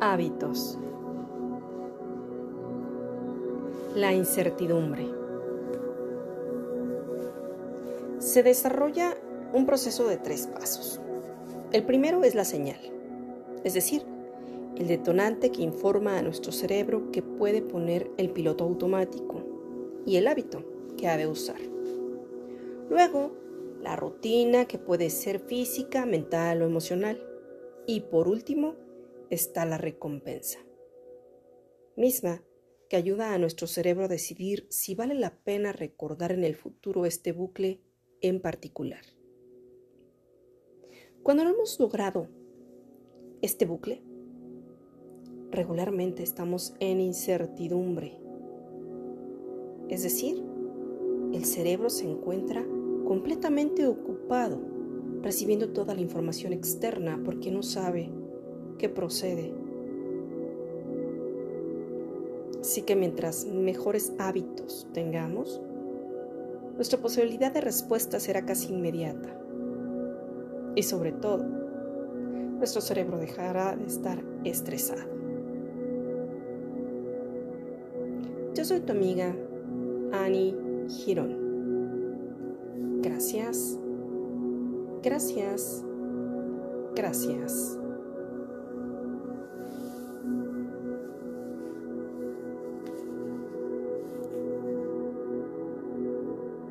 Hábitos. La incertidumbre. Se desarrolla un proceso de tres pasos. El primero es la señal, es decir, el detonante que informa a nuestro cerebro que puede poner el piloto automático y el hábito que ha de usar. Luego, la rutina que puede ser física, mental o emocional. Y por último, está la recompensa, misma que ayuda a nuestro cerebro a decidir si vale la pena recordar en el futuro este bucle en particular. Cuando no hemos logrado este bucle, regularmente estamos en incertidumbre. Es decir, el cerebro se encuentra completamente ocupado recibiendo toda la información externa porque no sabe qué procede. Así que mientras mejores hábitos tengamos, nuestra posibilidad de respuesta será casi inmediata. Y sobre todo, nuestro cerebro dejará de estar estresado. Yo soy tu amiga Annie Girón. Gracias, gracias, gracias.